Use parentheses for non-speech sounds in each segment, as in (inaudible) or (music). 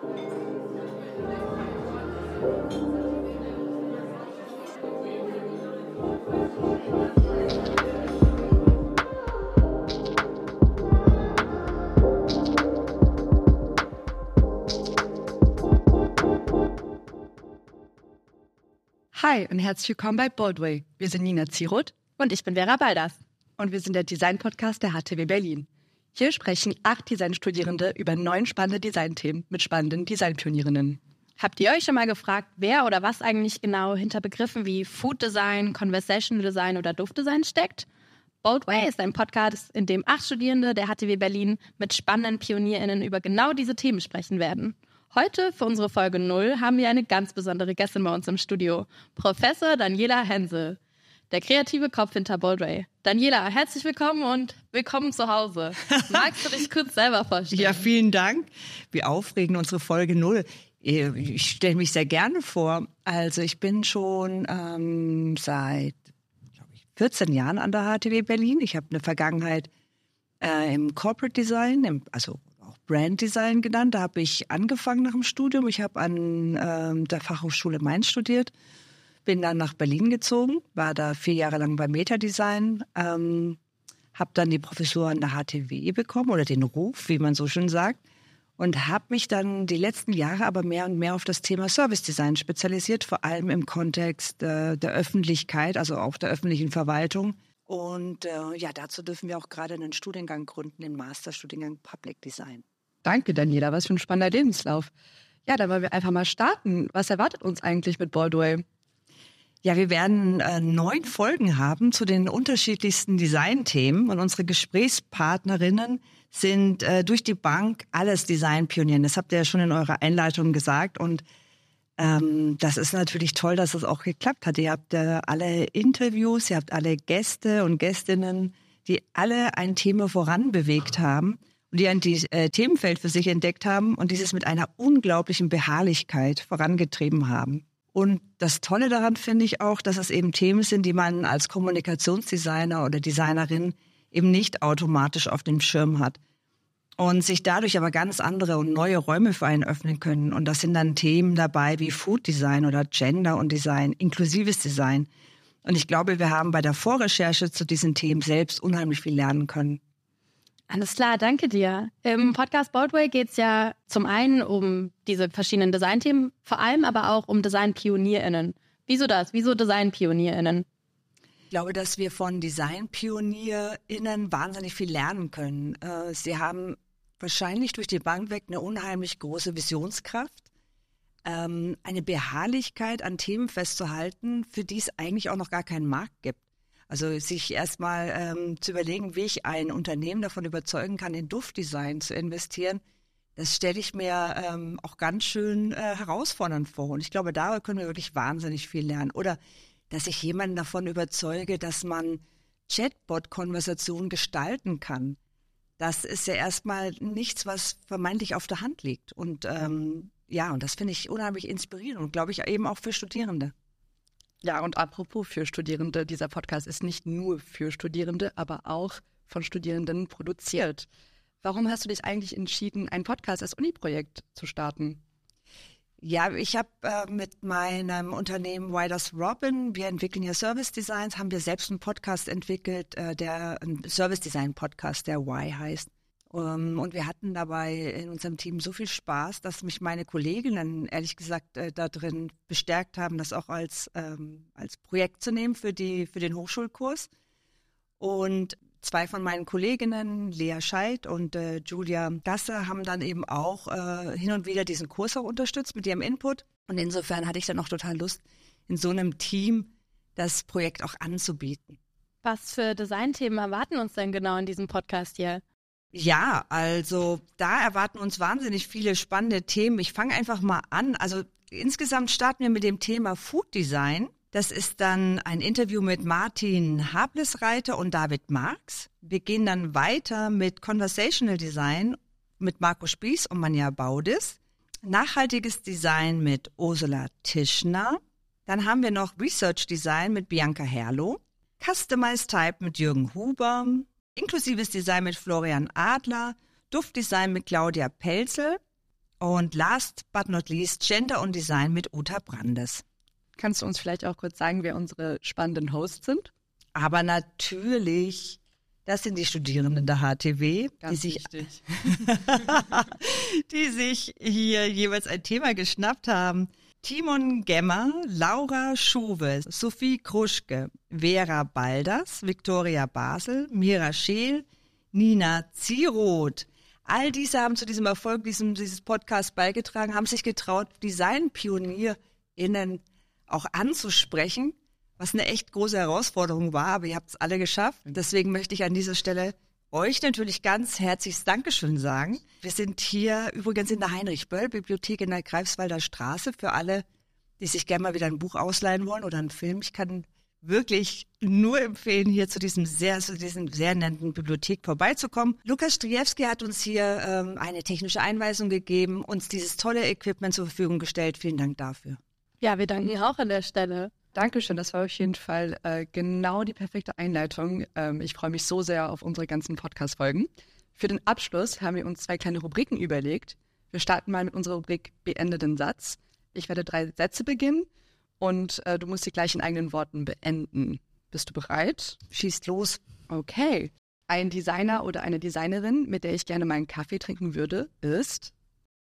Hi und herzlich willkommen bei Boldway. Wir sind Nina Zieroth und ich bin Vera Baldas und wir sind der Design-Podcast der HTW Berlin. Hier sprechen acht Designstudierende über neun spannende Designthemen mit spannenden Designpionierinnen. Habt ihr euch schon mal gefragt, wer oder was eigentlich genau hinter Begriffen wie Food Design, Conversational Design oder Duftdesign steckt? Boldway ist ein Podcast, in dem acht Studierende der HTW Berlin mit spannenden PionierInnen über genau diese Themen sprechen werden. Heute für unsere Folge 0 haben wir eine ganz besondere Gästin bei uns im Studio, Professor Daniela Hensel, der kreative Kopf hinter Boldway. Daniela, herzlich willkommen und willkommen zu Hause. (laughs) Magst du dich kurz selber vorstellen? Ja, vielen Dank. Wir aufregen unsere Folge 0. Ich stelle mich sehr gerne vor. Also ich bin schon ähm, seit ich, 14 Jahren an der HTW Berlin. Ich habe eine Vergangenheit äh, im Corporate Design, im, also auch Brand Design genannt. Da habe ich angefangen nach dem Studium. Ich habe an äh, der Fachhochschule Mainz studiert, bin dann nach Berlin gezogen, war da vier Jahre lang bei Meta Design, ähm, habe dann die Professur an der HTW bekommen oder den Ruf, wie man so schön sagt und habe mich dann die letzten Jahre aber mehr und mehr auf das Thema Service Design spezialisiert, vor allem im Kontext äh, der Öffentlichkeit, also auch der öffentlichen Verwaltung. Und äh, ja, dazu dürfen wir auch gerade einen Studiengang gründen, den Masterstudiengang Public Design. Danke, Daniela, was für ein spannender Lebenslauf. Ja, dann wollen wir einfach mal starten. Was erwartet uns eigentlich mit Baldway? Ja, wir werden äh, neun Folgen haben zu den unterschiedlichsten Designthemen und unsere Gesprächspartnerinnen sind äh, durch die Bank alles Designpionieren. Das habt ihr ja schon in eurer Einleitung gesagt und ähm, das ist natürlich toll, dass es das auch geklappt hat. Ihr habt äh, alle Interviews, ihr habt alle Gäste und Gästinnen, die alle ein Thema voranbewegt haben und die ein äh, Themenfeld für sich entdeckt haben und dieses mit einer unglaublichen Beharrlichkeit vorangetrieben haben. Und das Tolle daran finde ich auch, dass es eben Themen sind, die man als Kommunikationsdesigner oder Designerin eben nicht automatisch auf dem Schirm hat. Und sich dadurch aber ganz andere und neue Räume für einen öffnen können. Und das sind dann Themen dabei wie Food Design oder Gender und Design, inklusives Design. Und ich glaube, wir haben bei der Vorrecherche zu diesen Themen selbst unheimlich viel lernen können. Alles klar, danke dir. Im Podcast Boldway geht es ja zum einen um diese verschiedenen Designthemen, vor allem aber auch um Designpionierinnen. Wieso das? Wieso Designpionierinnen? Ich glaube, dass wir von Designpionierinnen wahnsinnig viel lernen können. Äh, sie haben wahrscheinlich durch die Bank weg eine unheimlich große Visionskraft, ähm, eine Beharrlichkeit an Themen festzuhalten, für die es eigentlich auch noch gar keinen Markt gibt. Also sich erstmal ähm, zu überlegen, wie ich ein Unternehmen davon überzeugen kann, in Duftdesign zu investieren, das stelle ich mir ähm, auch ganz schön äh, herausfordernd vor. Und ich glaube, da können wir wirklich wahnsinnig viel lernen. Oder dass ich jemanden davon überzeuge, dass man Chatbot-Konversationen gestalten kann. Das ist ja erstmal nichts, was vermeintlich auf der Hand liegt. Und ähm, ja, und das finde ich unheimlich inspirierend und glaube ich eben auch für Studierende. Ja, und apropos für Studierende, dieser Podcast ist nicht nur für Studierende, aber auch von Studierenden produziert. Warum hast du dich eigentlich entschieden, ein Podcast als Uni-Projekt zu starten? Ja, ich habe äh, mit meinem Unternehmen Widers Robin, wir entwickeln ja Service Designs, haben wir selbst einen Podcast entwickelt, äh, der ein Service Design Podcast, der Y heißt. Ähm, und wir hatten dabei in unserem Team so viel Spaß, dass mich meine Kolleginnen ehrlich gesagt äh, da drin bestärkt haben, das auch als, ähm, als Projekt zu nehmen für, die, für den Hochschulkurs. Und zwei von meinen Kolleginnen, Lea Scheid und äh, Julia Gasser, haben dann eben auch äh, hin und wieder diesen Kurs auch unterstützt mit ihrem Input. Und insofern hatte ich dann auch total Lust, in so einem Team das Projekt auch anzubieten. Was für Designthemen erwarten uns denn genau in diesem Podcast hier? Ja, also da erwarten uns wahnsinnig viele spannende Themen. Ich fange einfach mal an. Also insgesamt starten wir mit dem Thema Food Design. Das ist dann ein Interview mit Martin Hablesreiter und David Marx. Wir gehen dann weiter mit Conversational Design mit Marco Spieß und Manja Baudis. Nachhaltiges Design mit Ursula Tischner. Dann haben wir noch Research Design mit Bianca Herlow. Customized Type mit Jürgen Huber inklusives Design mit Florian Adler, Duftdesign mit Claudia Pelzel Und last but not least Gender und Design mit Uta Brandes. Kannst du uns vielleicht auch kurz sagen, wer unsere spannenden Hosts sind? Aber natürlich, das sind die Studierenden der HTW, Ganz die sich, (laughs) die sich hier jeweils ein Thema geschnappt haben. Timon Gemmer, Laura Schuwe, Sophie Kruschke, Vera Balders, Viktoria Basel, Mira Scheel, Nina Zieroth. All diese haben zu diesem Erfolg diesem, dieses Podcasts beigetragen, haben sich getraut, DesignpionierInnen auch anzusprechen, was eine echt große Herausforderung war, aber ihr habt es alle geschafft. Deswegen möchte ich an dieser Stelle euch natürlich ganz herzliches Dankeschön sagen. Wir sind hier übrigens in der Heinrich-Böll-Bibliothek in der Greifswalder Straße für alle, die sich gerne mal wieder ein Buch ausleihen wollen oder einen Film. Ich kann wirklich nur empfehlen, hier zu diesem sehr, zu diesem sehr netten Bibliothek vorbeizukommen. Lukas Striewski hat uns hier ähm, eine technische Einweisung gegeben, uns dieses tolle Equipment zur Verfügung gestellt. Vielen Dank dafür. Ja, wir danken auch an der Stelle. Dankeschön, das war auf jeden Fall äh, genau die perfekte Einleitung. Ähm, ich freue mich so sehr auf unsere ganzen Podcast-Folgen. Für den Abschluss haben wir uns zwei kleine Rubriken überlegt. Wir starten mal mit unserer Rubrik Beende den Satz. Ich werde drei Sätze beginnen und äh, du musst sie gleich in eigenen Worten beenden. Bist du bereit? Schießt los. Okay. Ein Designer oder eine Designerin, mit der ich gerne meinen Kaffee trinken würde, ist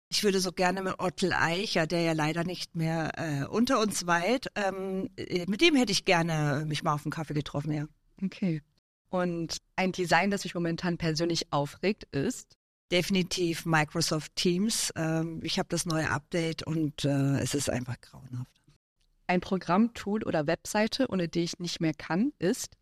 Ich würde so gerne mit Ottel Eicher, der ja leider nicht mehr äh, unter uns weilt, ähm, äh, mit dem hätte ich gerne mich mal auf einen Kaffee getroffen, ja. Okay. Und ein Design, das mich momentan persönlich aufregt, ist. Definitiv Microsoft Teams. Ähm, ich habe das neue Update und äh, es ist einfach grauenhaft. Ein Programm, Tool oder Webseite, ohne die ich nicht mehr kann, ist.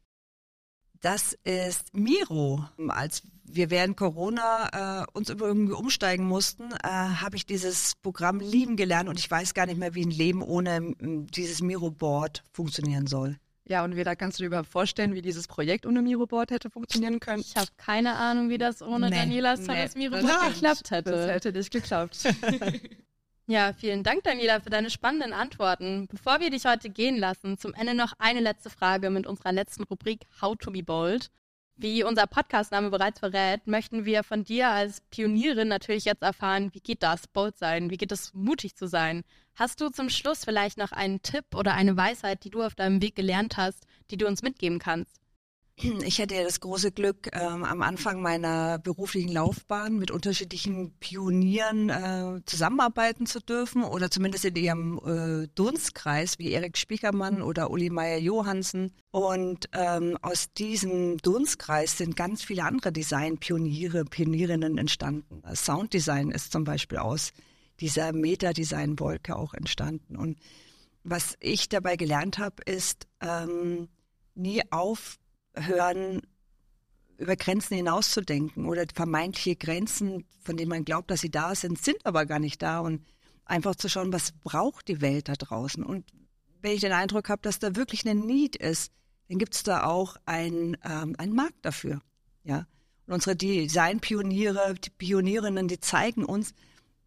Das ist Miro. Als wir während Corona äh, uns irgendwie umsteigen mussten, äh, habe ich dieses Programm lieben gelernt und ich weiß gar nicht mehr, wie ein Leben ohne dieses Miro-Board funktionieren soll. Ja, und Veda, kannst du dir überhaupt vorstellen, wie dieses Projekt ohne Miroboard hätte funktionieren können? Ich habe keine Ahnung, wie das ohne Nee, Danielas nee, tolles Miro das- geklappt Das hätte. hätte nicht geklappt. (laughs) (laughs) Ja, vielen Dank, Daniela, für deine spannenden Antworten. Bevor wir dich heute gehen lassen, zum Ende noch eine letzte Frage mit unserer letzten Rubrik How to be bold. Wie unser Podcastname bereits verrät, möchten wir von dir als Pionierin natürlich jetzt erfahren, wie geht das, bold sein, wie geht es, mutig zu sein. Hast du zum Schluss vielleicht noch einen Tipp oder eine Weisheit, die du auf deinem Weg gelernt hast, die du uns mitgeben kannst? Ich hatte ja das große Glück, ähm, am Anfang meiner beruflichen Laufbahn mit unterschiedlichen Pionieren äh, zusammenarbeiten zu dürfen oder zumindest in ihrem äh, Dunstkreis wie Erik Spiekermann oder Uli Meyer Johansen. Und ähm, aus diesem Dunstkreis sind ganz viele andere Design-Pioniere, Pionierinnen entstanden. Sounddesign ist zum Beispiel aus dieser Meta-Design-Wolke auch entstanden. Und was ich dabei gelernt habe, ist ähm, nie auf hören, über Grenzen hinauszudenken oder vermeintliche Grenzen, von denen man glaubt, dass sie da sind, sind aber gar nicht da und einfach zu schauen, was braucht die Welt da draußen. Und wenn ich den Eindruck habe, dass da wirklich eine Need ist, dann gibt es da auch ein, ähm, einen Markt dafür. Ja? Und unsere Designpioniere, die Pionierinnen, die zeigen uns,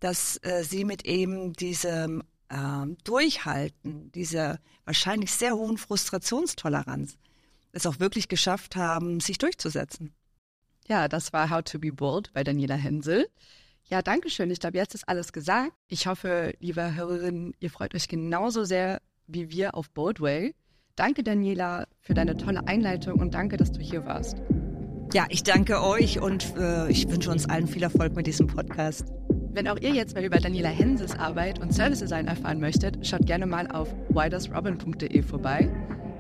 dass äh, sie mit eben diesem ähm, Durchhalten, dieser wahrscheinlich sehr hohen Frustrationstoleranz, es auch wirklich geschafft haben, sich durchzusetzen. Ja, das war How to be Bold bei Daniela Hensel. Ja, danke schön. Ich glaube, jetzt ist alles gesagt. Ich hoffe, liebe Hörerinnen, ihr freut euch genauso sehr wie wir auf Boldway. Danke, Daniela, für deine tolle Einleitung und danke, dass du hier warst. Ja, ich danke euch und äh, ich wünsche uns allen viel Erfolg mit diesem Podcast. Wenn auch ihr jetzt mehr über Daniela Hensels Arbeit und Service Design erfahren möchtet, schaut gerne mal auf whydoesrobin.de vorbei.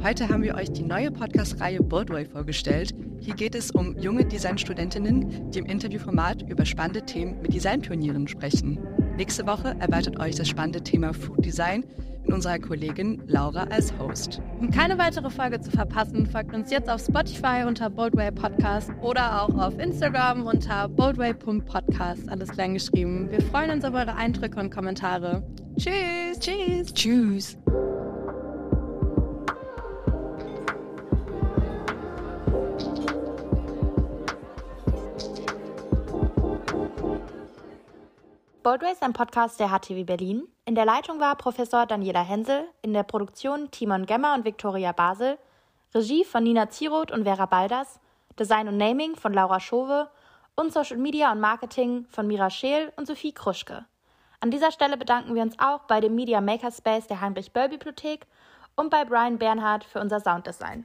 Heute haben wir euch die neue Podcast-Reihe Boardway vorgestellt. Hier geht es um junge Designstudentinnen, die im Interviewformat über spannende Themen mit Designpionieren sprechen. Nächste Woche erwartet euch das spannende Thema Food Design mit unserer Kollegin Laura als Host. Um keine weitere Folge zu verpassen, folgt uns jetzt auf Spotify unter Boldway Podcast oder auch auf Instagram unter boldway.podcast, alles klein geschrieben. Wir freuen uns auf eure Eindrücke und Kommentare. Tschüss! Tschüss! Tschüss. Boldway ist ein Podcast der HTW Berlin. In der Leitung war Professor Daniela Hensel, in der Produktion Timon Gemmer und Viktoria Basel, Regie von Nina Zieroth und Vera Balders, Design und Naming von Laura Schove und Social Media und Marketing von Mira Scheel und Sophie Kruschke. An dieser Stelle bedanken wir uns auch bei dem Media Makerspace der Heinrich Böll Bibliothek und bei Brian Bernhard für unser Sounddesign.